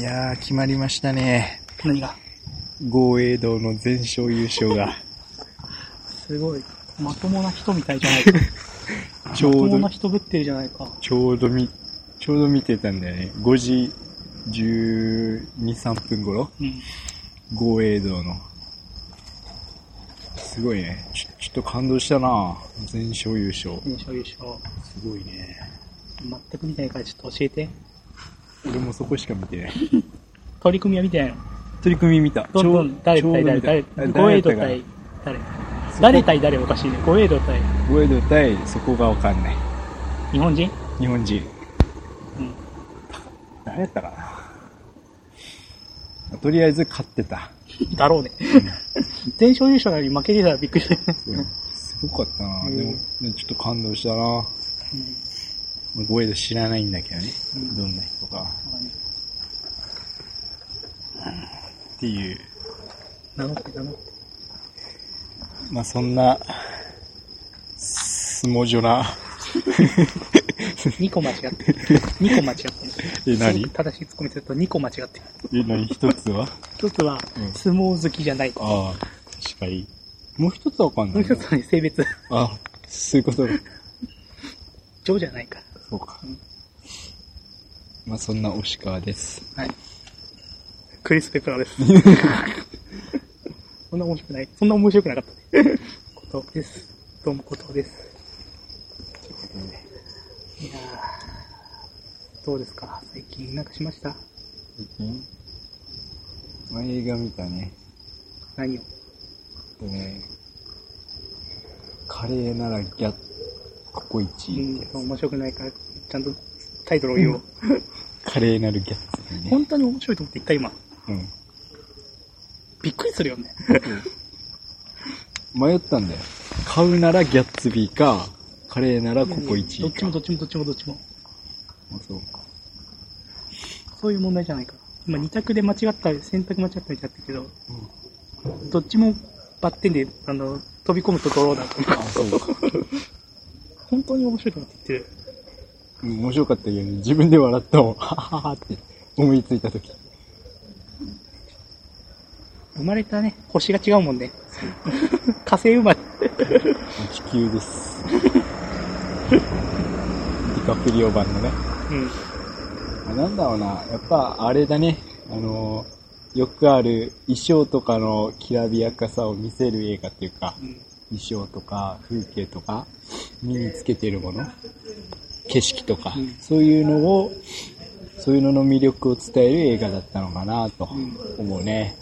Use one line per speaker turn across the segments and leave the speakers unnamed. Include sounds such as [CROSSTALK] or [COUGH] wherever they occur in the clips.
いやー、決まりましたね。
何が？
豪栄道の全勝優勝が。[LAUGHS]
すごい。まともな人みたいじゃないか。[LAUGHS]
ちょうど
まともな、人ぶってるじゃないか。
ちょうどみ、ちょうど見てたんだよね。5時12、3分頃？
うん。
豪栄道の。すごいね。ちょ、ちょっと感動したな全勝優勝。
優勝優勝。
すごいね。
全く見てないからちょっと教えて。
俺もそこしか見てない。
取り組みは見てないの？
取り組み見た。
どんどん誰対誰、誰、ゴエイド対誰。誰？対誰おかしいね。ゴエイド対
豪栄道対そこがわかんない。
日本人？
日本人。
うん。
誰やったかな？とりあえず勝ってた。
だろうね。全勝優勝なのに負けてたらびっくりした。
すごかったな、
うん
でも、ねちょっと感動したなまあゴエド知らないんだけどね。
うん
どんな人か。っていう。まあそんな、相撲所な。
2個間違ってる。2個間違ってる。
え、何？
正しいツッコミすると2個間違ってる。
え、何？一つは？
一つは
うん、
相撲好きじゃない。
ああ、確かに。もう一つはわかんない。
もう一つはね、性別。
あ、そういうことだ。
女じゃないから。
そうか
うん。
まあそんな押川です。
はい。クリス・ペプラです。[LAUGHS] そんな面白くない。そんな面白くなかったね。ことです。どうもことです。いやーどうですか？最近なんかしました？
最近？まあ映画見たね。
何を？
えね、カレーならギャッ、ココイチってやつ。
うん、面白くないから、ちゃんとタイトルを言おう。
カレーなるギャッツね。
本当に面白いと思って言った今。
うん。
びっくりするよね。
迷ったんだよ。買うならギャッツビーか、カレーならココイチか。
どっちもどっちもどっちもどっちも。
あそう。
そういう問題じゃないか。今二択で間違った、選択間違ったみたいだったけど、どっちもバッテンで、あの、飛び込むとドローだと思う。
あ、そうか。
本当に面白いと思って言ってる。
うん面白かったけど、自分で笑ったもん。はははって思いついたとき。
生まれたね、星が違うもんね。火星生まれ。
地球です。ディカプリオ版のね。
うん。
あなんだろうな、やっぱあれだね。あのーよくある衣装とかのきらびやかさを見せる映画っていうか、
うん。
衣装とか風景とか、身につけてるもの、景色とか、
うん
そういうのを、そういうのの魅力を伝える映画だったのかなと
ん
思うね。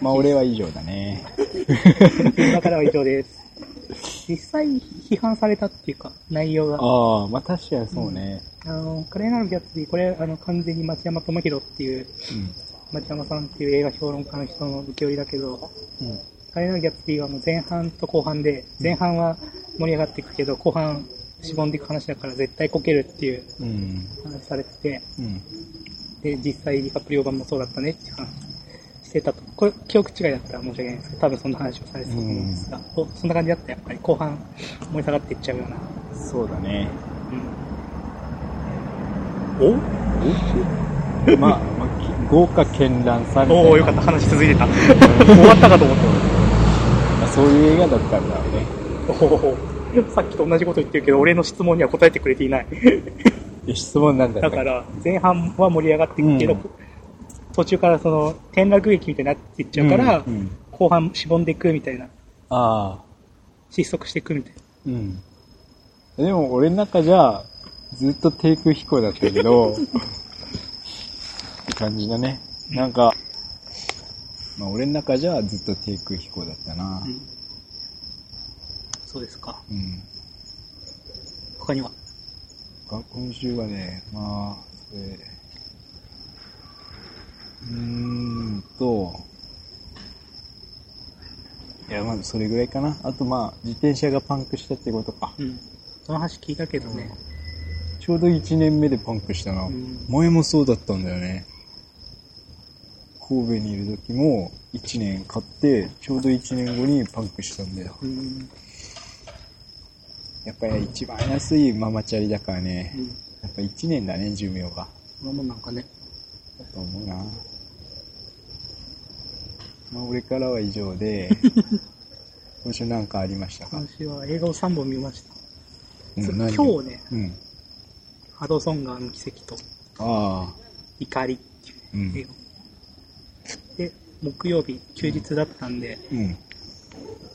まあ俺は以上だね。
だからは以上です。実際批判されたっていうか、内容が。
ああ、まあ確かにそうね。
あの、カレーなるギャッツビー、これ、あの、完全に町山智博っていう、
うん。
町山さんっていう映画評論家の人の受け売りだけど、
うん。
カレーなるギャッツビーはもう前半と後半で、前半は盛り上がっていくけど、後半、しぼんでいく話だから絶対こけるっていう
うん。
話されてて、
うん。
で、実際ディカプリオ版もそうだったねって話してたと。これ、記憶違いだったら申し訳ないんですけど、多分そんな話をされてたと思うんですが、おそんな感じだったやっぱり後半盛り下がっていっちゃうような。
そうだね。
うん。
まあ、まあき豪華絢爛さみたいな。
おおーよかった、話続いてた。終わったかと思った。
まあ、そういう映画だったんだろうね。[LAUGHS]
さっきと同じこと言ってるけど、俺の質問には答えてくれていない。
え質問なんだったっけ
だから、前半は盛り上がっていくけど、
うん
途中からその、転落劇みたいになっていっちゃうから、
うんうん
後半しぼんでいくみたいな、
ああ。
失速していくみたいな。
うん。でも俺の中じゃ、ずっと低空飛行だったけど、[LAUGHS] って感じだね。なんか、まあ俺の中じゃずっと低空飛行だったな。
うんそうですか。
うん。
他には？
が今週はね、まあ、それうーんと、いや、まあ、それぐらいかな。あと、まあ、自転車がパンクしたってことか。
うん。その話聞いたけどね。
ちょうど1年目でパンクしたな。
うん
前もそうだったんだよね。神戸にいる時も1年買って、ちょうど1年後にパンクしたんだよ。
うん。
やっぱり一番安いママチャリだからね。
うん。
やっぱ1年だね、寿命が。
まあまあなんかね。
だと思うな。まあ、俺からは以上で、[LAUGHS] 今週なんかありましたか？
今週は映画を3本見ました。そう
何
今日ね、
うん。
ハドソン川の奇跡と
ああ。
怒りって
う。
いうん映画を。で、木曜日、休日だったんで、
うん。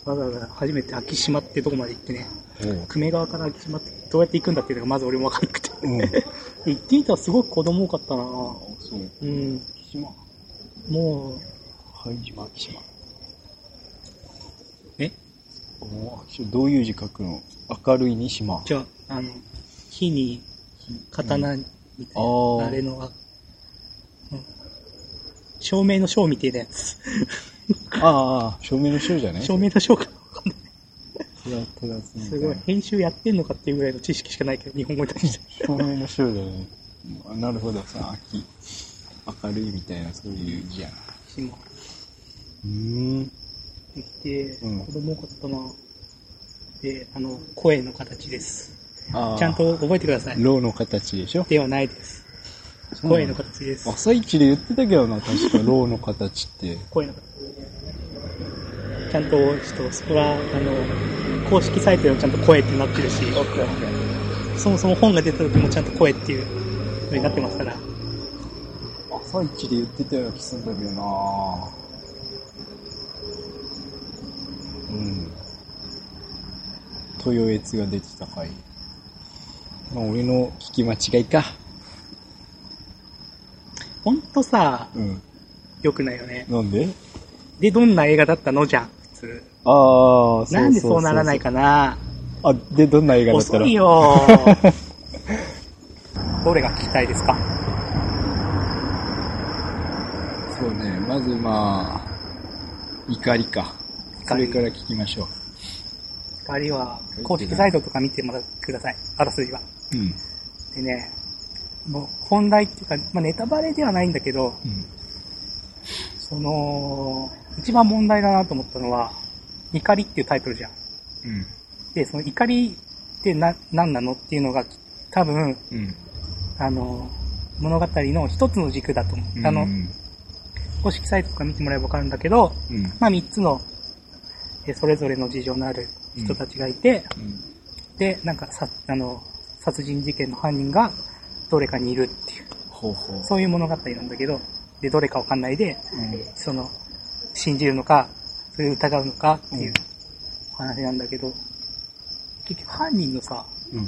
わざわざ初めて昭島ってとこまで行ってね、久米川から昭島ってどうやって行くんだっていうのがまず俺もわかんなくて。
うん。
で行ってみたらすごく子供多かったな
そう。
うん。
島。
もう、
はい、島、島。
え？
どういう字書くの？明るいに島。
じゃあ、あの、火に刀みたいな、
あー
あれの、あうん照明の章みたいなやつ。
ああ、照明の章じゃない
照明の章か
すみた
すごい、編集やってんのかっていうぐらいの知識しかないけど、日本語に対して。
照明の章じゃない。あなるほどさ、秋。明るいみたいな、そういう字やな。
島
うーん。
できて、
うん
子供多かったなで、あの、声の形です。ちゃん。と覚えてください。
ローの形でしょ？
ではないです。声の形です。
朝一で言ってたけどな、確かローの形って。
声の形。ちゃんと、ちょっと、そこは、あの、公式サイトでもちゃんと声ってなってるし、そもそも本が出た時もちゃんと声っていう風になってますから、
朝一で言ってたような気するんだけどなうん。豊悦が出てた回。まあ、俺の聞き間違いか。
ほんとさ、
うん。
良くないよね。
なんで？
で、どんな映画だったの？じゃん、
ああ、
なんでそうならないかな
あ、で、どんな映画だったら
遅いよ [LAUGHS] どれが聞きたいですか？
そうね、まずまあ、怒りか。そ
怒り
れから聞きましょ
光は、公式サイトとか見てもらってください。あらすじは。
う。うん。
でね、もう本題っていうか、まあ、ネタバレではないんだけど、
うん。
その、一番問題だなと思ったのは、怒りっていうタイトルじゃん。
うん。
で、その怒りってな、何なのっていうのが、多分、
うん。
あの、物語の一つの軸だと思う。あの、
うん。
公式サイトとか見てもらえばわかるんだけど、
うん。
まあ三つの、えそれぞれの事情のある人たちがいて、
うん。
で、なんかさ、あの、殺人事件の犯人がどれかにいるっていう、
ほうほう。
そういう物語なんだけど、で、どれかわかんないで、
うん。
その、信じるのか、それを疑うのかっていう話なんだけど、結局犯人のさ、
うん。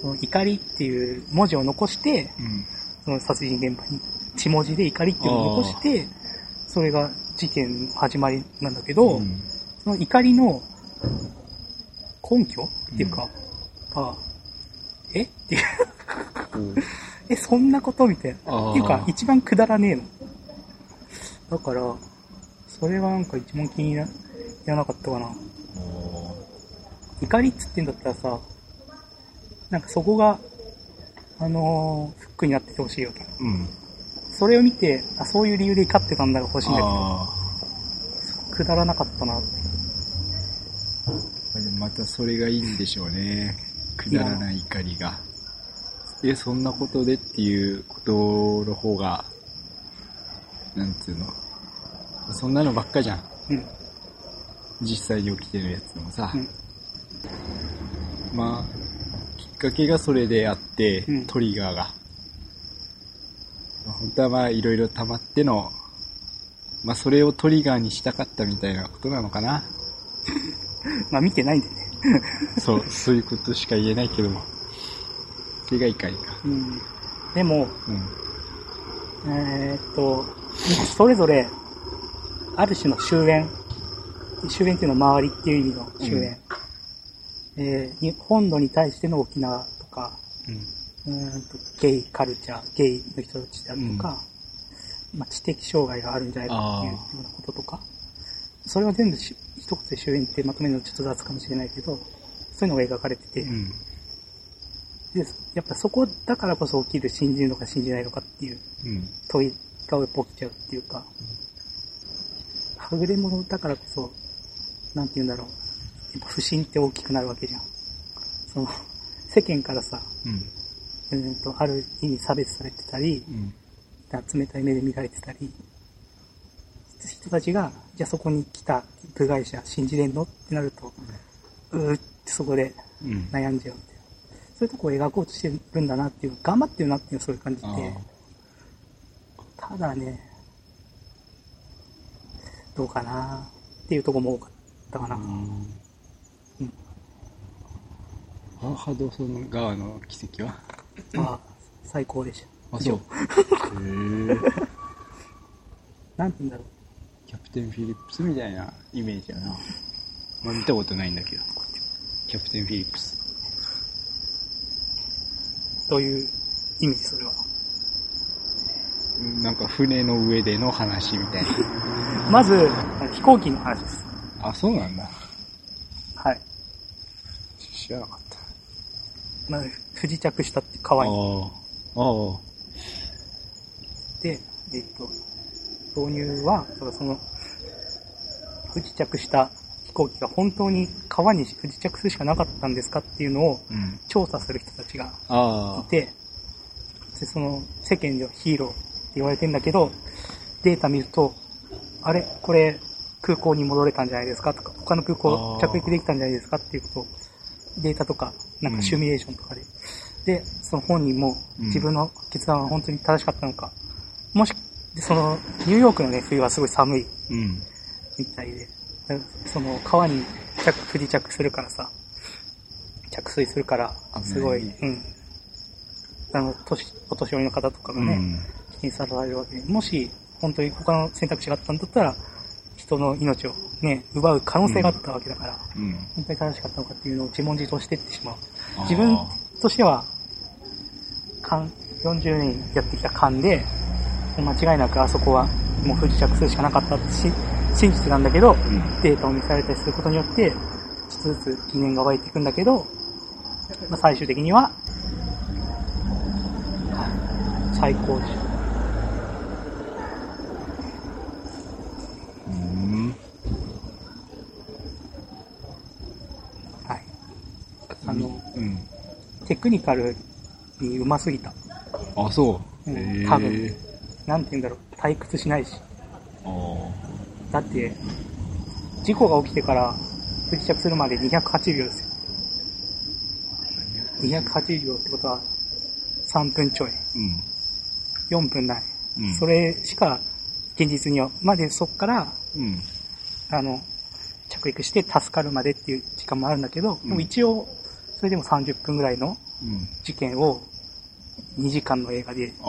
その怒りっていう文字を残して、
うん。
その殺人現場に血文字で怒りっていうのを残して、それが事件の始まりなんだけど、
うん。
その怒りの根拠っていうか、が、え？っていう、[LAUGHS] え、そんなこと？みたいな。
あー
っていうか、一番くだらねえの。だから、それがなんか一番気にな、やらなかったかな。怒りっつってんだったらさ、なんかそこが、あのーフックになっててほしいわけ。
うん。
それを見て、あ、そういう理由で怒ってたんだが欲しいんだけど、
あ
くだらなかったなって。
またそれがいいんでしょうね。くだらない怒りが。え、そんなことでっていうことの方が、なんつうの。そんなのばっかじゃん。
うん。
実際に起きてるやつもさ。
うん
まあ、きっかけがそれであって、
うん
トリガーが。まあ本当はまあいろいろ溜まっての、まあそれをトリガーにしたかったみたいなことなのかな。[LAUGHS]
まあ見てないんでね。[LAUGHS]
そう、そういうことしか言えないけども。それが怒りか。
うん。でも、
うん。
えーっと、それぞれ、ある種の終焉。終焉っていうのは周りっていう意味の終焉。えーに本土に対しての沖縄とか、
うん。
うーんとゲイカルチャー、ゲイの人たちであるとか、まあ、知的障害があるんじゃないかっていうようなこととか、それは全部し一言で終焉ってまとめるのちょっと雑かもしれないけど、そういうのが描かれてて、
うん。
でやっぱそこだからこそ起きる信じるのか信じないのかっていう
うん。
問いが起きちゃうっていうか、はぐれ者だからこそ、なんて言うんだろう、やっぱ不信って大きくなるわけじゃん。その、[LAUGHS] 世間からさ、
うん。
んと、ある意味差別されてたり、
うん。
冷たい目で見られてたり、人たちが、じゃあそこに来た部外者信じれんの？ってなると、うーってそこで
うん。
悩んじゃうみたいな。そういうとこを描こうとしてるんだなっていう、頑張ってるなっていうそういう感じ
あ
で、ただね、どうかなっていうとこも多かったかな。
あ。うん。
うん
アハドソン川の奇跡は？
まあ、最高でした。
あ、そう。へえ。
なんて言うんだろう。
キャプテンフィリップスみたいなイメージやな。まあ見たことないんだけど。キャプテンフィリップス。
どういう意味でそれは？
なんか船の上での話みたいな。
まず、飛行機の話です。
あ、そうなんだ。
はい。
知らなかった。
まあ、不時着したって川に。
ああ。あ
で、えっと、導入は、その、不時着した飛行機が本当に川に不時着するしかなかったんですかっていうのを。調査する人たちが
あ
いて、で、その世間ではヒーロー言われてんだけど、データ見ると、あれ？これ空港に戻れたんじゃないですか？とか、他の空港着陸できたんじゃないですか？っていうこと。を、データとか、なんかシミュレーションとかで。で、その本人も
うん。
自分の決断は本当に正しかったのか。もし、でその、ニューヨークのね、冬はすごい寒い。みたいで、だその川に着不時着するからさ、着水するから、すごいうん。あの、年、お年寄りの方とかがね、
うん。
危険さられるわけで、もし、本当に他の選択肢があったんだったら、人の命をね、奪う可能性があったわけだから、
うん。
本当に正しかったのかっていうのを自問自答していってしまう。自分としては、勘、40年やってきた勘で、間違いなくあそこはもう不時着するしかなかったし信じてたんだけど、
うん。
データを見せられたりすることによって、ちょっとずつ疑念が湧いていくんだけど、まあ、最終的には、はい最高でした。
うん。
はい。あの、
うん。
テクニカルに上手すぎた。
あ、そう。
うん。多分なんて言うんだろう、退屈しないし。
ああ。
だって、事故が起きてから不時着するまで208秒ですよ。280秒ってことは3分ちょい。
うん。
4分ない。
うん。
それしか現実には、までそっから、
うん。
あの、着陸して助かるまでっていう時間もあるんだけど、
うん
でも一応、それでも30分ぐらいの
うん。
事件を2時間の映画で、
ああ、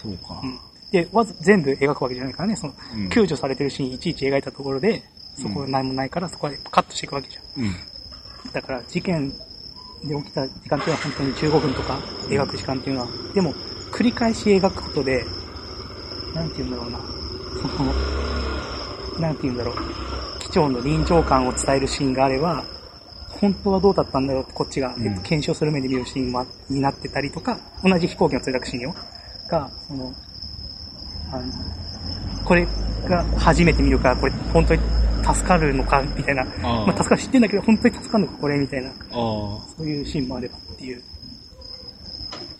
そうか
う。んで、わず全部描くわけじゃないからね、その、
うん
救助されてるシーンいちいち描いたところで、そこ何もないから、そこでカットしていくわけじゃん。
うん。
だから、事件で起きた時間っていうのは本当に15分とか描く時間っていうのは、でも、繰り返し描くことで、なんて言うんだろうな、その、なんて言うんだろう、機長の臨場感を伝えるシーンがあれば、本当はどうだったんだろうってこっちが、
うん
えっと検証する目で見るシーンもになってたりとか、同じ飛行機の墜落シーンよ、が、その、あの、これが初めて見るから、これ本当に助かるのか、みたいな。
ああ
まあ助かる知ってんだけど、本当に助かるのか、これ、みたいな。
あ
そういうシーンもあればっていう。で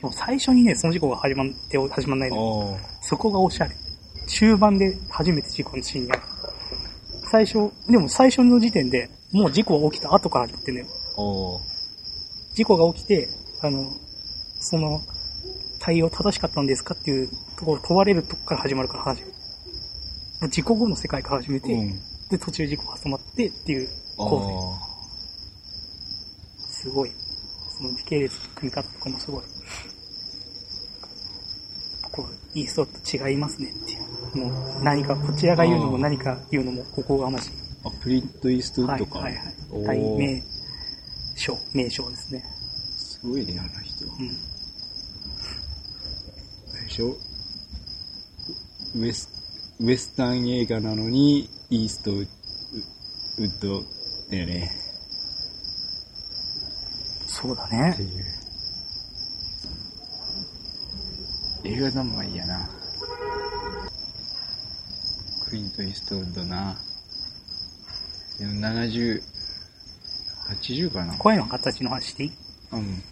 も最初にね、その事故が始まって、始まんない
あ。
の。
あ
そこがおしゃれ。中盤で初めて事故のシーンが。最初、でも最初の時点で、もう事故が起きた後から始まってんのよ。事故が起きて、あの、その、対応正しかったんですかっていうところを問われるとこから始まるから話。事故後の世界から始め
あ。
て、
うん。
で、途中事故が挟まってっていう構成。
あ
すごい。その時系列の組み方とかもすごい。こう、イーストと違いますねっていう。もう何か、こちらが言うのも何か言うのもここがましい。
あ。あ、プリントイーストウッドか。
はいはいはい大名称、名称ですね。
すごいね、あの人。
うん。
あれでしょ？ウエス、ウエスタン映画なのに、イーストウッウッドだよね。
そうだね
って。いう。映画三昧やな。クリント・イーストウッドな。でも70、80かな。
声の形の話していい？
うん。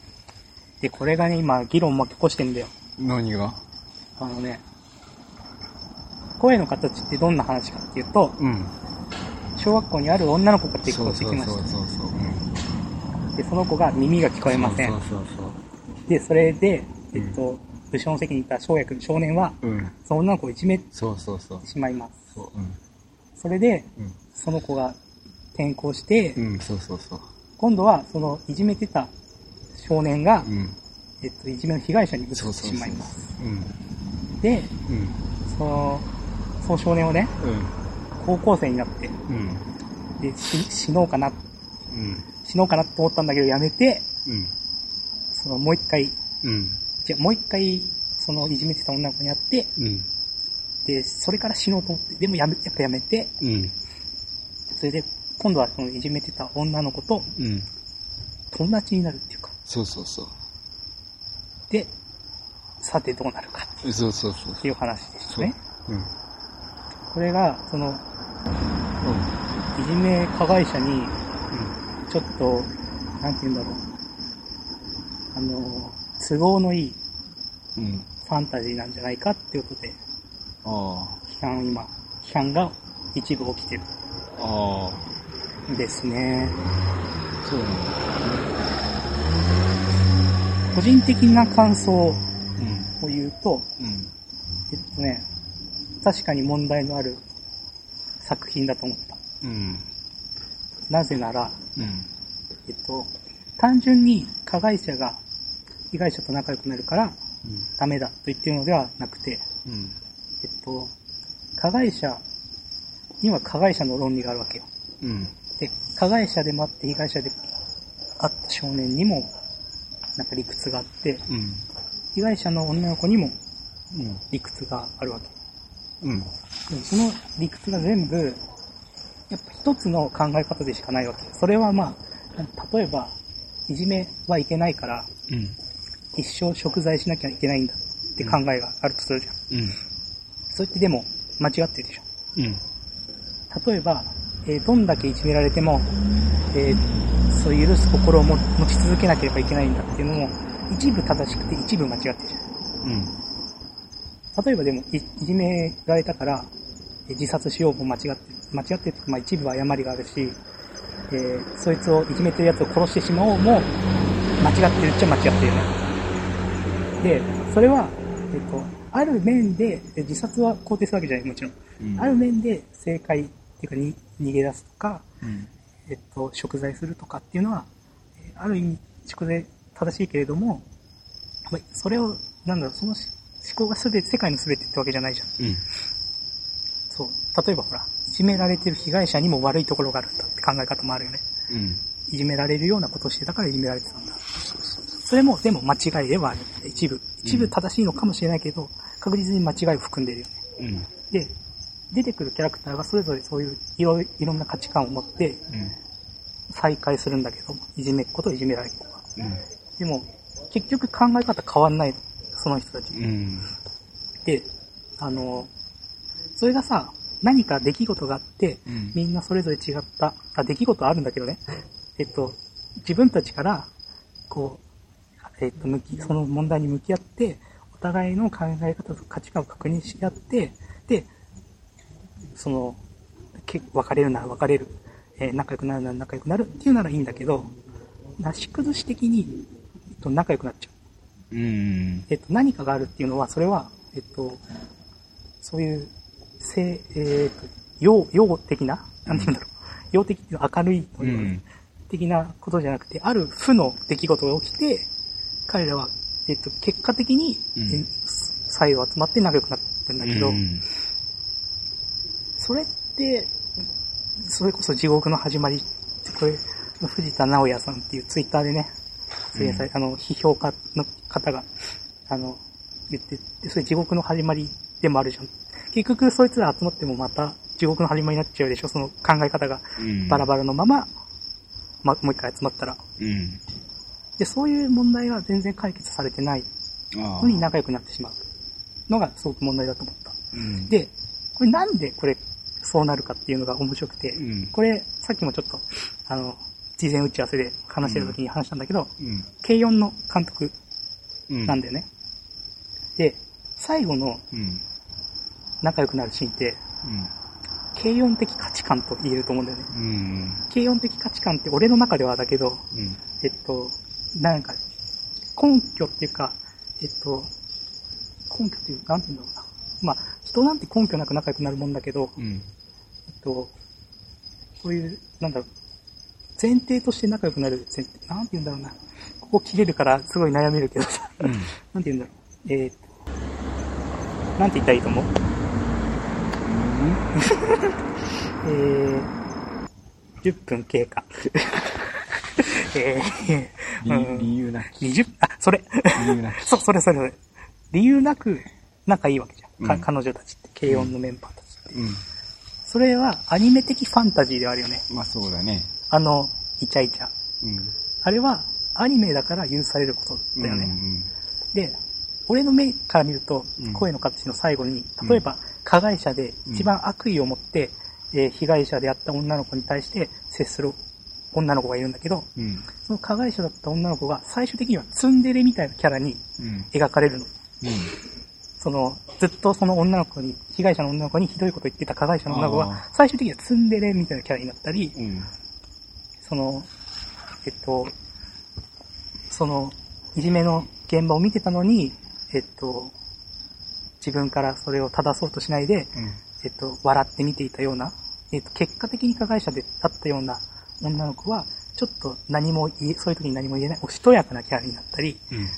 で、これがね、今、議論巻き起こしてんだよ。
何が？
あのね、声の形ってどんな話かっていうと、
うん。
小学校にある女の子が転校してきました。
そうそうそう。うん
で、その子が耳が聞こえません。
そうそうそう
で、それで、えっと、武将の席にいた翔也君、少年は、
そう。うん。
その女の子をいじめて
そうそうそう。
しまいます。
そう。うん。
それで、
うん。
その子が転校して、
うん、そうそうそう。
今度は、その、いじめてた少年が、
うん。
えっと、いじめの被害者に移って。しまいます。
うん。
で、
うん。
その、その少年をね、
うん。
高校生になって、
うん。
で、し死のうかな、
うん。
死のうかなと思ったんだけど、やめて、
うん。
その、もう一回、
うん。
じゃあもう一回、その、いじめてた女の子に会って、
うん。
で、それから死のうと思って、でもやめ、やっぱやめて、
うん。
それで、今度はその、いじめてた女の子と
うん。
友達になるっていうか、
そうそうそう。
で、さてどうなるか
そうそうそう
っていう話でした
そう。
ね。
うん。
これが、その、
うん。
いじめ加害者に、ちょっと、なんて言うんだろう。あの、都合のいい
うん。うん。
ファンタジーなんじゃないかっていうことで、
あ
批判、今、批判が一部起きてる
あ。ああ。
んですね。
そうなんだ。
個人的な感想を
うん。
言うと、
うん。
えっとね、確かに問題のある作品だと思った。
うん。
なぜなら、
うん。
えっと、単純に加害者が被害者と仲良くなるからダメだと言ってるのではなくて、
うん。
えっと、加害者には加害者の論理があるわけよ。
うん。
で、加害者でもあって被害者であった少年にも、なんか理屈があって、
うん。
被害者の女の子にも
うん。
理屈があるわけ。
うん。
でもその理屈が全部、やっぱ一つの考え方でしかないわけ。それはまあ、例えば、いじめはいけないから、
うん。
一生食材しなきゃいけないんだって考えがあるとするじゃん。
うん。
それってでも間違ってるでしょ。
うん。
例えば、えーどんだけいじめられても、えーそういう許す心をも持ち続けなければいけないんだっていうのも、一部正しくて一部間違ってるじゃん。
うん。
例えばでもい、いじめられたから、えー自殺しようも間違ってる。間違ってるっていうかまあ一部は誤りがあるし、えーそいつをいじめてるやつを殺してしまおうも、間違ってるっちゃ間違ってるよね。で、それは、えっ、と、ある面で、で自殺は肯定するわけじゃない、もちろん。
うん。
ある面で正解っていうかに逃げ出すとか、
うん。
えっと、食材するとかっていうのは、えーある意味、食材正しいけれども、まあそれを、なんだろう、そのし思考がすべて、世界のすべてってわけじゃないじゃん。
うん。
そう。例えばほら、いじめられてる被害者にも悪いところがあるんだって考え方もあるよね。
うん。
いじめられるようなことをしてたからいじめられてたんだ。それも、でも間違いではある。一部。一部正しいのかもしれないけど、確実に間違いを含んでるよね。
うん。
で、出てくるキャラクターがそれぞれそういういろいろんな価値観を持って
うん。
再会するんだけど、いじめっ子といじめられっ子が。
うん。
でも、結局考え方変わんないの。その人たち。
うん。
で、あの、それがさ、何か出来事があって、
うん。
みんなそれぞれ違った、あ、出来事あるんだけどね。えっと、自分たちから、こう、えっと、向き、その問題に向き合って、お互いの考え方と価値観を確認し合って、で、その、け別れるなら別れる、えー仲良くなるなら仲良くなるっていうならいいんだけど、なし崩し的に、えっと、仲良くなっちゃう。
うん。
えっと、何かがあるっていうのは、それは、えっと、そういう、性、えっと、陽、陽的ななんて言うんだろう。陽的っていうのは明るいと
う
いう、
ん。
的なことじゃなくて、ある負の出来事が起きて、彼らは、えっと、結果的に、
うん
え最後集まって仲良くなったんだけど、
うん。
それって、それこそ地獄の始まりって、これ、藤田直也さんっていうツイッターでね、発言され、あの、批評家の方が、あの、言ってて、それ地獄の始まりでもあるじゃん。結局、そいつら集まってもまた地獄の始まりになっちゃうでしょ、その考え方が
うん。
バラバラのまま、ま、もう一回集まったら。
うん。
で、そういう問題が全然解決されてないのに仲良くなってしまうのがすごく問題だと思った。
うん。
で、これなんでこれ、そうなるかっていうのが面白くて、
うん。
これ、さっきもちょっと、あの、事前打ち合わせで話してる時に話したんだけど、
うん。
軽音の監督
うん。
なんだよね。で、最後の、
うん。
仲良くなるシーンって、
うん。
軽音的価値観と言えると思うんだよね。
うん。
軽音的価値観って俺の中ではだけど、
うん。
えっと、なんか、根拠っていうか、えっと、根拠っていうか、なんて言うんだろうな。まあ、人なんて根拠なく仲良くなるもんだけど、
うん。
えっと、そういう、なんだろう、前提として仲良くなる前提、なんて言うんだろうな。ここ切れるからすごい悩めるけどさ、
うん。[LAUGHS]
なんて言うんだろう。えーっと、なんて言ったらいいと思う？[LAUGHS] えー、10分経過。[LAUGHS] えー、
理由なき。
20、あ、それ。
理由なき。
そう、それそれそれ。理由なく仲いいわけじゃん。か
うん
彼女たちって、軽音のメンバーたちって。
うん。
それはアニメ的ファンタジーではあるよね。
まあそうだね。
あの、イチャイチャ。
うん。
あれはアニメだから許されることだよね。
うん
で、俺の目から見ると
うん、
声の形の最後に、例えば、加害者で一番悪意を持って、えー被害者であった女の子に対して接する女の子がいるんだけど、
うん。うん。
その加害者だった女の子が最終的にはツンデレみたいなキャラに
うん。
描かれるの。
うん。
その、ずっとその女の子に、被害者の女の子にひどいこと言ってた加害者の女の子
あ
が、最終的にはツンデレみたいなキャラになったり、
うん。
その、えっと、その、いじめの現場を見てたのに、えっと、自分からそれを正そうとしないで、
うん。
えっと、笑って見ていたような、えっと、結果的に加害者であったような女の子は、ちょっと何も言え、そういう時に何も言えない、おしとやかなキャラになったり、
うん。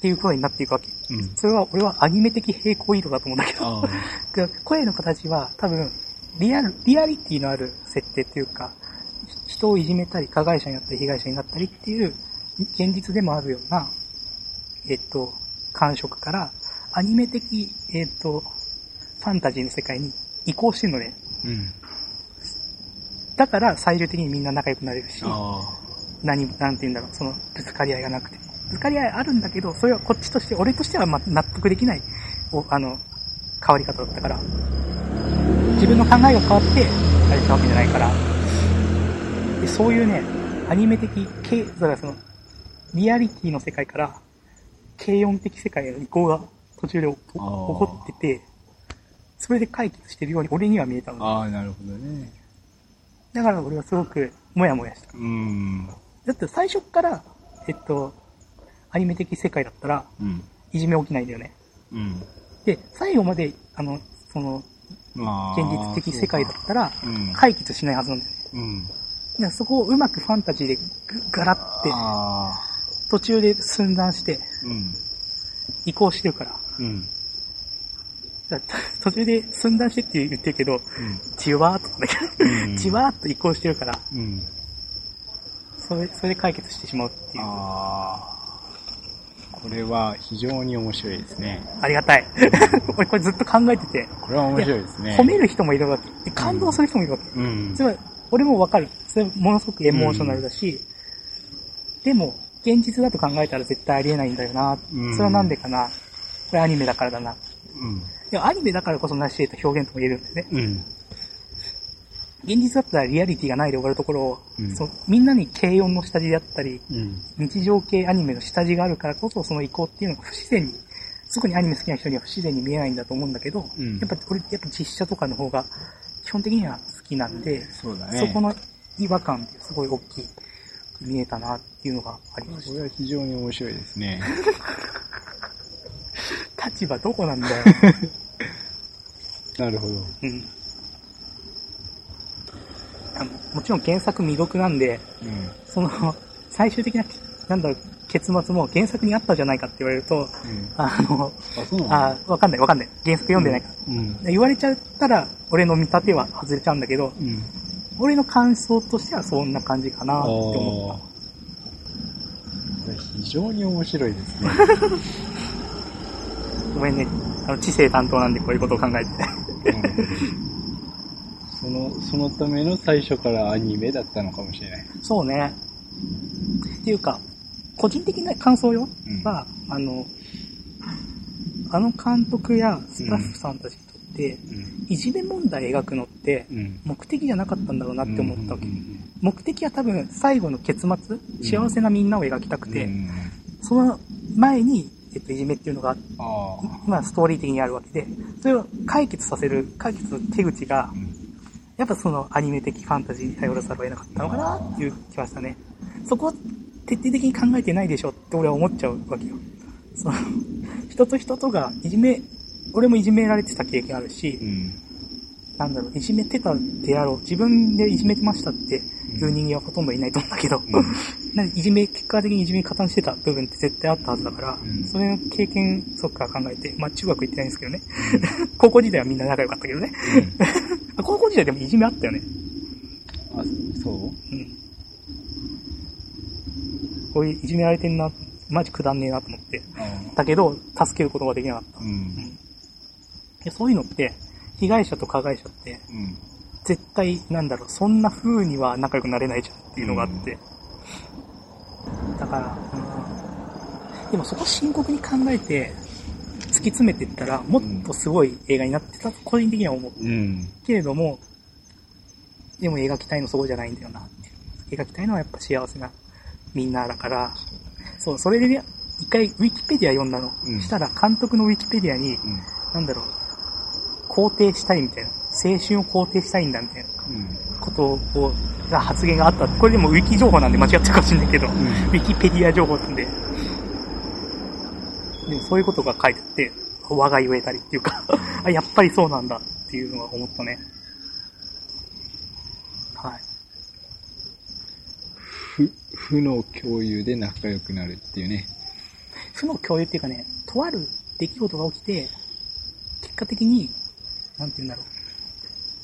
っていう風になっていくわけ。
うん。
それは、俺はアニメ的平行移動だと思うんだけど。[LAUGHS] 声の形は多分、リアル、リアリティのある設定っていうか、人をいじめたり、加害者になったり、被害者になったりっていう、現実でもあるような、えっと、感触から、アニメ的、えっと、ファンタジーの世界に移行してるのね。
うん。
だから最終的にみんな仲良くなれるし、
あ
何も、なんて言うんだろう、その、ぶつかり合いがなくて。ぶつかり合いあるんだけど、それはこっちとして、俺としてはま納得できない、おあの、変わり方だったから、自分の考えが変わって、あれしたわけじゃないから、でそういうね、アニメ的、けだからその、リアリティの世界から、軽音的世界への移行が途中で起こってて、それで解決してるように俺には見えた
あ。
の。
ああ、なるほどね。
だから俺はすごく、もやもやした。
うん。
だって最初から、えっと、アニメ的世界だったら、
うん。
いじめ起きないんだよね。
うん。
で、最後まで、あの、その、
まあ。
現実的世界だったら、
うん。
解決しないはずなんだよね。
うん。
でそこをうまくファンタジーでぐガラって。途中で寸断して、
うん。
移行してるから。途中で寸断してって言ってるけど、
うん。
じわーっとじわーっと移行してるから、
うん。
それ、それで解決してしまうっていう。
これは非常に面白いですね。
ありがたい。[LAUGHS] 俺これずっと考えてて、
これは面白いですね。
褒める人もいるわけ。で感動する人もいるわけ。
うん。
それは、俺もわかる。それものすごくエモーショナルだし、でも、現実だと考えたら絶対ありえないんだよな。
うん
それはなんでかな。これアニメだからだな。い
うん。
や、アニメだからこそ成し得た表現とも言えるんだよね。
うん。
現実だったらリアリティがないで終わるところを、
うん
そうみんなに軽音の下地であったり、
うん。
日常系アニメの下地があるからこそ、その移行っていうのが不自然に、特にアニメ好きな人には不自然に見えないんだと思うんだけど、
うん
やっぱ俺、やっぱ実写とかの方が基本的には好きなんで、
そね。
そこの違和感ってすごい大きい見えたなっていうのがありまし
これは非常に面白いですね。
た。[LAUGHS] 立場どこなんだよ。[LAUGHS]
なるほど。
うん。もちろん原作未読なんで、
うん。
その、最終的な、なんだろう、結末も原作にあったじゃないかって言われると、
うん。
あの、
あ、
わかんないわかんない。原作読んでないから。
うん。
言われちゃったら、俺の見立ては外れちゃうんだけど、
うん。
俺の感想としてはそんな感じかなって思っ
これ非常に面白いですね。
た。[LAUGHS] ごめんね。あの、知性担当なんでこういうことを考えて。
その、そのための最初からアニメだったのかもしれない。
そうね。っていうか、個人的な感想よ。
うん
は、あの、あの監督やスタッフさんたちにとって、
うん。
いじめ問題描くのって、
うん。
目的じゃなかったんだろうなって思ったわけ。
うん
目的は多分、最後の結末、幸せなみんなを描きたくて、
うん
その前に、えっと、いじめっていうのが。まあ、ストーリー的にあるわけで、それを解決させる、解決の手口が
う、ん。
やっぱそのアニメ的ファンタジーに頼らざるを得なかったのかなっていう気はしたね。そこは徹底的に考えてないでしょって俺は思っちゃうわけよ。その、[LAUGHS] 人と人とがいじめ、俺もいじめられてた経験あるし
う、ん。
なんだろう、いじめてたであろう、自分でいじめてましたっていう人間はほとんどいないと思うんだけど、
ん [LAUGHS]
なんかいじめ、結果的にいじめに加担してた部分って絶対あったはずだから、
うん
それの経験そっから考えて、まあ中学行ってないんですけどね、[LAUGHS] 高校時代はみんな仲良かったけどね、高校時代でもいじめあったよね。
あ、そ
う？ん。こういういじめられてんな、マジくだんねえなと思って。だけど、助けることができなかった。
あ。うん。
でそういうのって、被害者と加害者って、
うん。
絶対、なんだろう、そんな風には仲良くなれないじゃんっていうのがあって。だから、うん。でもそこ深刻に考えて、突き詰めていったら、もっとすごい映画になってたと個人的には思う。
うん。
けれども、でも描きたいのそこじゃないんだよなっていう。描きたいのはやっぱ幸せなみんなだから、そう、それでね、一回ウィキペディア読んだの。
うん
したら監督のウィキペディアに、
うん。
なんだろう、肯定したいみたいな。青春を肯定したいんだみたいな
うん。
ことを、が発言があった。これでもウィキ情報なんで間違ってるかもしれないけど、ウィキペディア情報なんで。でもそういうことが書いてあって、我が言えたりっていうか、あ、やっぱりそうなんだっていうのは思ったね。はい。
負、負の共有で仲良くなるっていうね。
負の共有っていうかね、とある出来事が起きて、結果的に、なんて言うんだろう。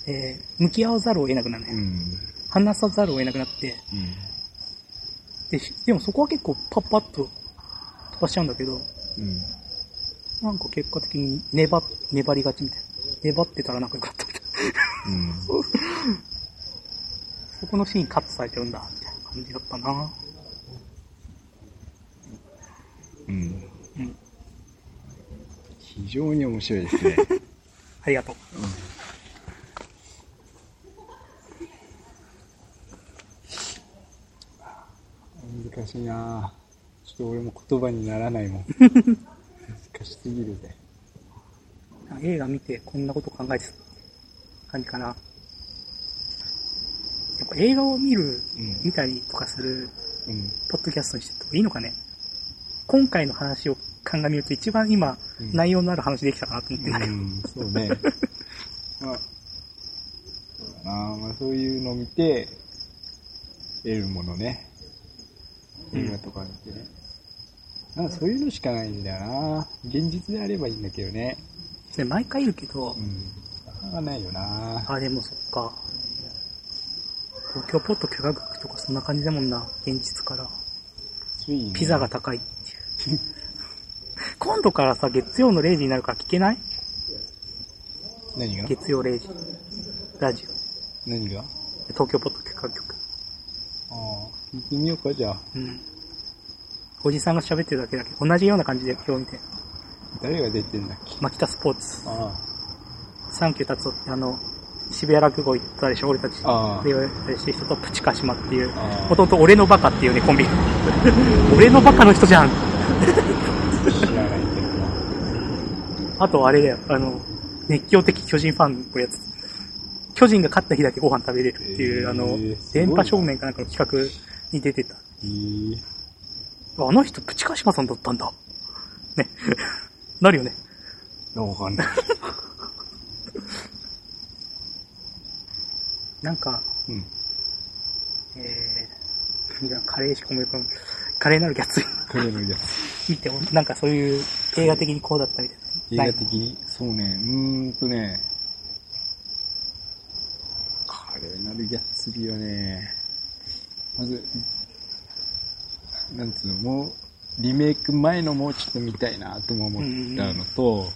えー、向き合わざるを得なくなるね。
ん。
話さざるを得なくなって、
うん。
で、しでもそこは結構パッパッと飛ばしちゃうんだけど、
うん。
なんか結果的に粘、粘りがちみたいな。粘ってたら仲良かったみたいな。
うん。
そこのシーンカットされてるんだ、みたいな感じだったな
うん。
うん。
非常に面白いですね。[LAUGHS]
ありがとう。
難しいなちょっと俺も言葉にならないもん。[LAUGHS] 難しすぎるぜ。
映画見てこんなこと考えてた感じかな。やっぱ映画を見る、
うん
見たりとかする
うん。
ポッドキャストにしてったいいのかね今回の話を鑑みると一番今、
うん
内容のある話できたかなと思ってんだけど。
うん、そうね。[LAUGHS] まあ、そうだなまあそういうのを見て、得るものね。映画とか見てね。なんかそういうのしかないんだよな現実であればいいんだけどね。
それ毎回言うけど
う、ん。なかなかないよな
あ、でもそっか。東京ポット許可局とかそんな感じだもんな、現実から。
ついね
ピザが高いっていう。今度からさ、月曜の0時になるから聞けない？
何が？
月曜0時。ラジ
何が？あ
オ。東京ポット許可局。
あ、聞いてみようか、じゃあ。
うん。おじさんが喋ってるだけだけど、同じような感じで今日見て。
誰が出てんだっけ？
マキタスポーツ。
あ
サンキュー達夫ってあの、渋谷落語行ったでしょ、俺たち。
ああ
で、あれしてる人とプチカシマっていう
ああ、
もともと俺のバカっていうね、コンビ。[LAUGHS] 俺のバカの人じゃん。
あ、知らないけどな。
あとあれだよ、あの、熱狂的巨人ファンのやつ。巨人が勝った日だけご飯食べれるっていう、
えー
あの電波少年かなんかの企画に出てた。
へえ
あの人、プチカシマさんだったんだ。ね。[LAUGHS] なるよね。
わかんない。[LAUGHS]
なんか、
うん。
えー、じゃあカレーしか思い浮かぶ。カレーなるギャッツビー
これのやつ。[LAUGHS]
見て、なんかそういう映画的にこうだったみたい
映
な。
画的に？そうね、うーんとね、カレーなるギャッツビーはね、まず、なんつうの、もう、リメイク前のもうちょっと見たいなとも思ったのと、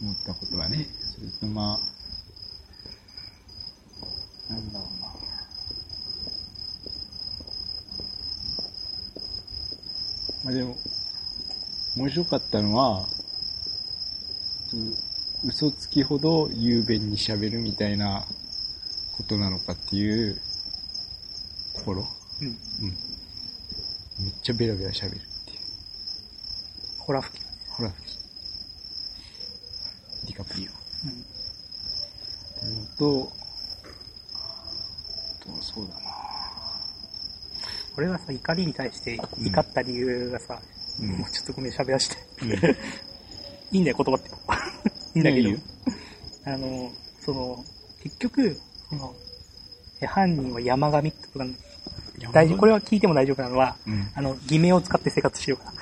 思ったことはね、それとまあ、なんだろうな。まあでも、面白かったのは、う嘘つきほど雄弁に喋るみたいなことなのかっていうところ。
うん。
うん。めっちゃベラベラ喋るっていう。
ホラ吹き。
ほら、ディカプリオ。
うん。
うのと、あとそうだな。
俺がさ、怒りに対して怒った理由がさ、
うん
もうちょっとごめん、喋らして。
うん [LAUGHS]
いいんだよ、言葉って。[LAUGHS] いいんだけど
いいよ、
あの、その、結局、その、え犯人は山上ってことなんだ大丈夫、これは聞いても大丈夫なのは、
うん。
あの、偽名を使って生活してるから。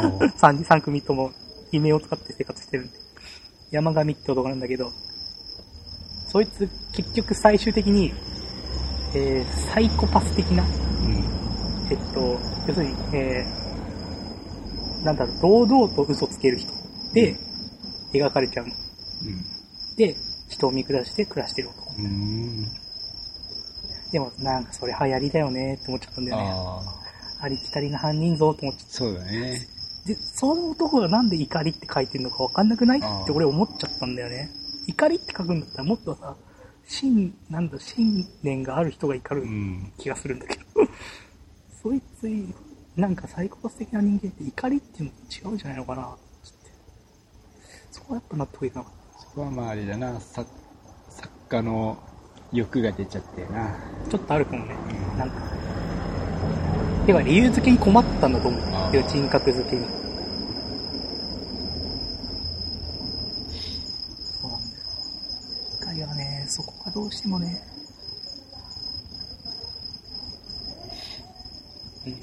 あー
三三組とも偽名を使って生活してるんで。山上って男なんだけど、そいつ結局最終的に、えー、サイコパス的な、
うん。
えっと、要するに、えー、なんだろう、堂々と嘘つける人で描かれちゃうの。
うん。
で、人を見下して暮らしてる男。
うん。
でも、なんかそれ流行りだよねって思っちゃったんだよね。
あ
りきたりな犯人像と思っちゃっ
そうだね。
て。で、その男がなんで怒りって書いてるのかわかんなくない？って俺思っちゃったんだよね。怒りって書くんだったらもっとさ、信、なんだ、信念がある人が怒る
うん。
気がするんだけど。[LAUGHS] そいつ、なんかサイコパス的な人間って怒りっていうのと違うんじゃないのかなつって。そこはやっぱ納得いかなかっ
そこはまああれだな、作作家の欲が出ちゃってな。
た。ちょっとあるかもね。
うん
なんか。てか理由付けに困ったんだと思う
あ。
よ、人格付けに。そうなんだよ。怒りはね、そこがどうしてもね。うん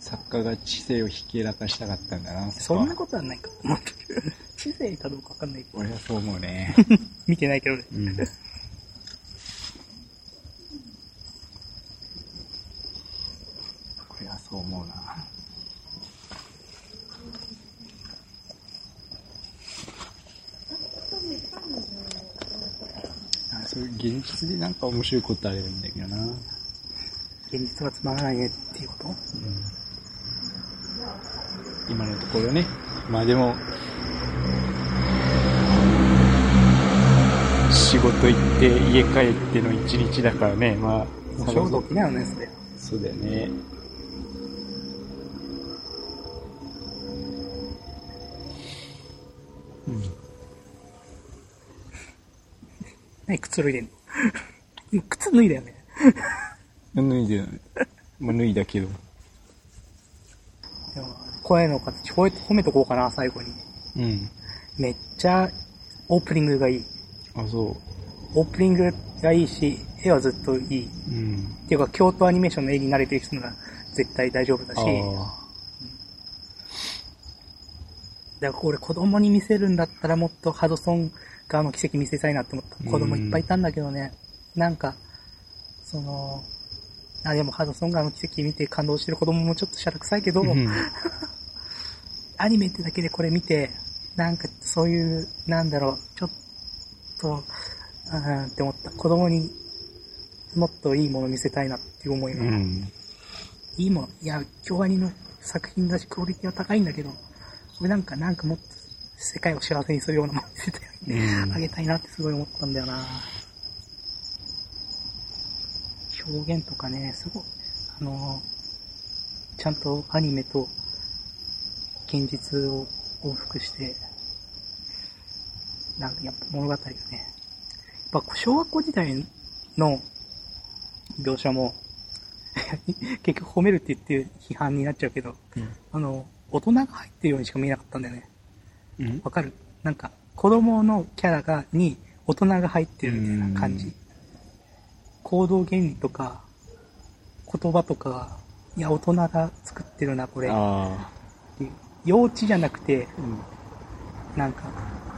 作家が知性をひけらかしたかったんだな。
そんな
こ
ことはないかと思ってる。知性かどうかわかんないけど。
俺はそう思うね。[LAUGHS]
見てないけどね。
うん。これはそう思うな。あそういう現実でなんか面白いことあればいいんだけどな。
現実がつまらないねっていうこと？
今のところね。まあでも、仕事行って家帰っての一日だからね、まあ、
衝動起きないよね、それ。
そうだよね。うん。
何靴脱いでんの？脱いだよね。
脱いでない。まあ脱いだけど。
でも声の形、褒め褒めとこうかな、最後に。
うん。
めっちゃ、オープニングがいい。
あ、そ
オープニングがいいし、絵はずっといい。
う。うん。
っていうか、京都アニメーションの絵に慣れてる人なら絶対大丈夫だし、
あ
だからこれ子供に見せるんだったらもっとハドソン側の奇跡見せたいなって思った。子供いっぱいいたんだけどね、なんか、その、あ、でもハドソン側の奇跡見て感動してる子供もちょっとしゃらくさいけど、
あ。うん。[LAUGHS]
アニメってだけでこれ見て、なんかそういう、なんだろう、ちょっと、うんって思った。子供にもっといいもの見せたいなっていう思いが。
うん。
いいもの。いや、京アニの作品だし、クオリティは高いんだけど、俺なんか、なんかもっと世界を幸せにするようなもの見せて
うん
あげたいなってすごい思ったんだよな。表現とかね、すごい、あの、ちゃんとアニメと現実を往復して、なんかやっぱ物語がね、やっぱ小学校時代の描写も、[LAUGHS] 結局褒めるって言って批判になっちゃうけど、あの、大人が入ってるようにしか見えなかったんだよね。
うん。
わかる？なんか、子供のキャラが、に大人が入ってるみたいな感
うん
じ。行動原理とか、言葉とか、いや、大人が作ってるな、これ。
あ
幼稚じゃなくて、
あ。うん。
なんか、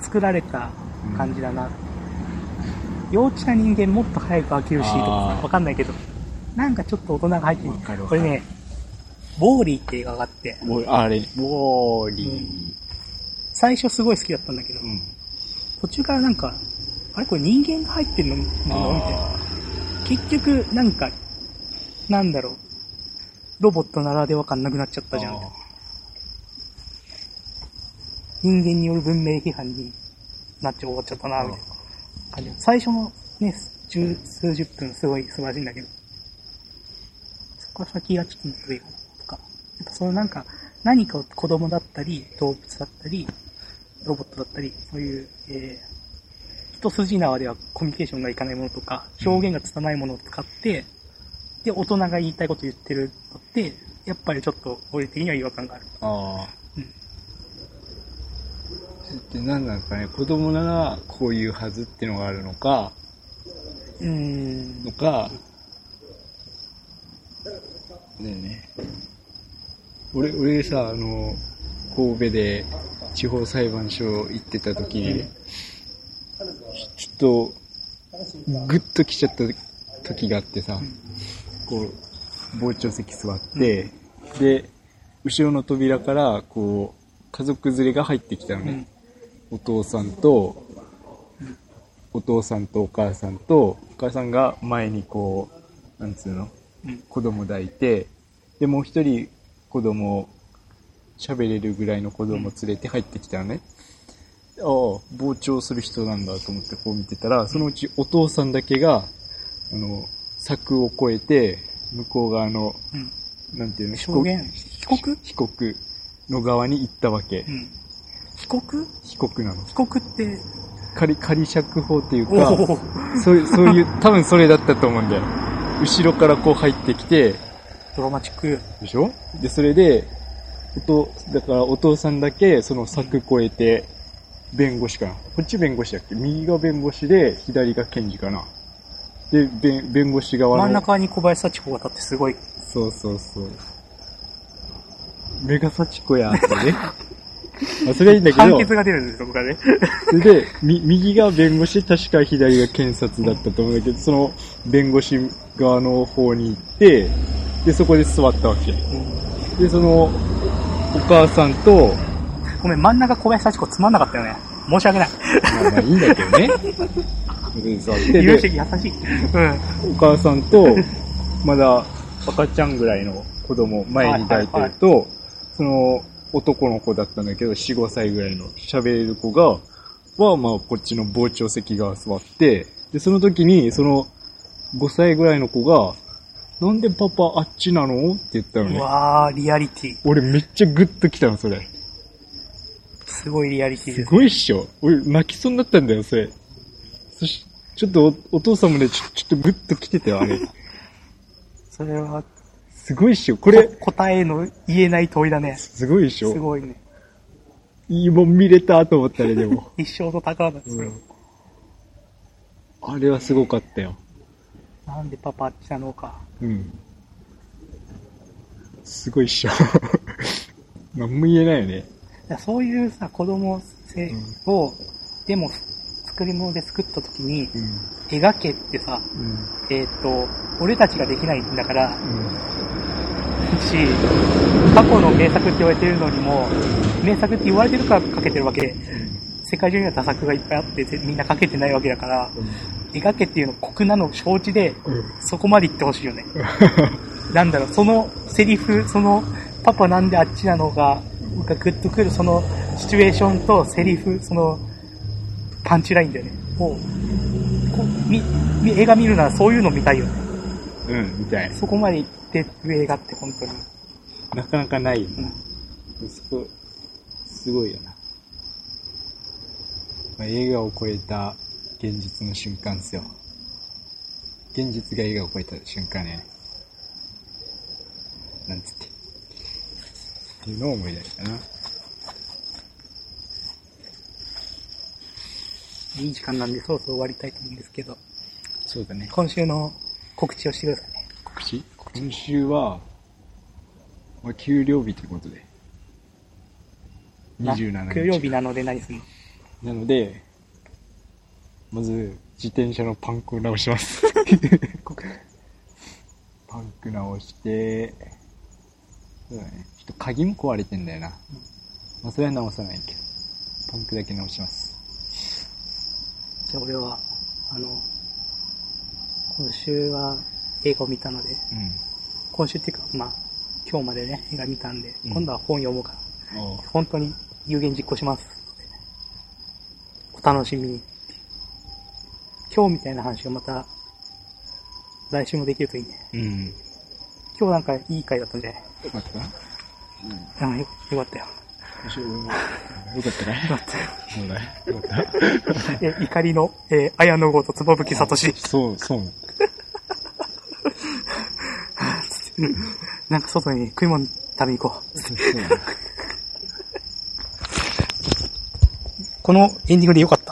作られた感じだな。幼稚な人間もっと早く飽きるし、とかわかんないけど、なんかちょっと大人が入ってるこれね、ボーリーって映画があって、
あれ、ボーリ
最初すごい好きだったんだけど
ー。、うん。
途中からなんか、あれこれ人間が入ってるの？のみたいな。結局、なんか、なんだろう、ロボットならでは感なくなっちゃったじゃん。
あ
人間による文明批判になって終わっちゃったな、みたいな。感じ。最初のね、十数十分すごい素晴らしいんだけど、そこから先がちょっともっといいかなとか、やっぱそのなんか、何かを子供だったり、動物だったり、ロボットだったり、そういう、えー、一筋縄ではコミュニケーションがいかないものとか、表現がつかないものを使って、で、大人が言いたいこと言ってるのって、やっぱりちょっと俺的には違和感がある。
ああ。
うん
それって何なんですかね子供ならこういうはずっていうのがあるのか、
うーん。
のか、だよね。俺、俺さ、あの、神戸で地方裁判所行ってた時に、ちょっと、グッと来ちゃった時があってさ、こう、傍聴席座って、で、後ろの扉から、こう、家族連れが入ってきたのね。お父さんと、お父さんとお母さんと、お母さんが前にこう、なんつうの、
うん。
子供抱いて、で、もう一人子供、喋れるぐらいの子供連れて入ってきたのね。ああ、傍聴する人なんだと思ってこう見てたら、そのうちお父さんだけが、あの、柵を越えて、向こう側の、
うん。
なんていうの、
証言？被告
被告の側に行ったわけ
う。ん。被告
被告なの。
被告って、
仮、仮釈放っていう
お
か、
お
そういう、そういう、[LAUGHS] 多分それだったと思うんだよ。後ろからこう入ってきて、
ドラマチック。
でしょ？で、それで、おと、だからお父さんだけその柵越えて、弁護士かな。こっち弁護士だっけ？右が弁護士で、左が検事かな。で、弁、弁護士側の。
真ん中に小林幸子が立ってすごい。
そうそうそう。メガサチコやってね。[LAUGHS] あ、それはいいんだけど。
判決が出るんですよ、僕はね。
それで、み、右が弁護士、確か左が検察だったと思うんだけど、その弁護士側の方に行って、で、そこで座ったわけ。で、その、お母さんと、
ごめん、真ん中小林幸子つまんなかったよね。申し訳ない。
まあまあいいんだけどね。[LAUGHS]
優秀
で、
優しい。うん。
お母さんと、まだ赤ちゃんぐらいの子供、前に抱いてると、その男の子だったんだけど、4、5歳ぐらいの喋れる子が、は、まあ、こっちの傍聴席側座って、で、その時に、その、5歳ぐらいの子が、なんでパパあっちなの？って言ったの
う
ね。
わー、リアリティ。
俺めっちゃグッと来たの、それ。
すごいリアリティ
す
です。
ごいっしょ。俺泣きそうになったんだよ、それ。そし、ちょっとおお父さんもね、ちょちょっとグッと来てたよ、あれ。[LAUGHS]
それは、
すごいっしょ。これ、
こ答えの言えない問いだね。
すごいっし
す
ょ。
ごいね。
いいもん見れたと思ったね、でも。[LAUGHS]
一生の宝だ、それは。
あれはすごかったよ。
なんでパパあっちなのか。
うん。すごいっしょ。[LAUGHS] なんも言えないよね。
そういうさ、子供性を、でも、作り物で作った時に、
うん。
描けってさ、
うん。
えっ、と、俺たちができないんだから、
うん。
し、過去の名作って言われてるのにも、名作って言われてるから書けてるわけで、世界中には多作がいっぱいあって、みんな書けてないわけだから、描けっていうの酷なの承知で、
うん。
そこまで言ってほしいよね。[LAUGHS] なんだろう、そのセリフ、その、パパなんであっちなのが、がグッとくる、そのシチュエーションとセリフ、その、パンチラインだよね。を、映画見るならそういうの見たいよね。
うん、みたい。
そこまで言ってる映画って本当に。
なかなかないよ
う
な。
ん
そこ、すごいよな。まあ、映画を超えた現実の瞬間っすよ。現実が映画を超えた瞬間ね。なんつって。っていうのを思い出したな。
いい時間なんでそろそろ終わりたいと思うんですけど、
そうだね。
今週の告知をしてくださいね。
告知？今週は、まあ、給料日ということで。27日。
給料日なので何するの？
なので、まず、自転車のパンクを直します。パンク直して、そうだね。と鍵も壊れてんだよな。まあ、それは直さないけど。パンクだけ直します。
じゃあ俺は、あの、今週は映画を見たので、
うん。
今週っていうか、まあ、今日までね、映画見たんで、
うん
今度は本読もうか本当に有言実行します。お楽しみに。今日みたいな話がまた、来週もできるといいね。
うん。
今日なんかいい回だったんじゃない？
よかったな。
うん、よよかったよ。
よかったね。
よかったよ。
よかった。
え、怒りの、えー、綾野剛と妻夫木聡。
そう、そう。[LAUGHS]
なんか外に食い物食べに行こう。
そうね [LAUGHS]
このエンディングでよかった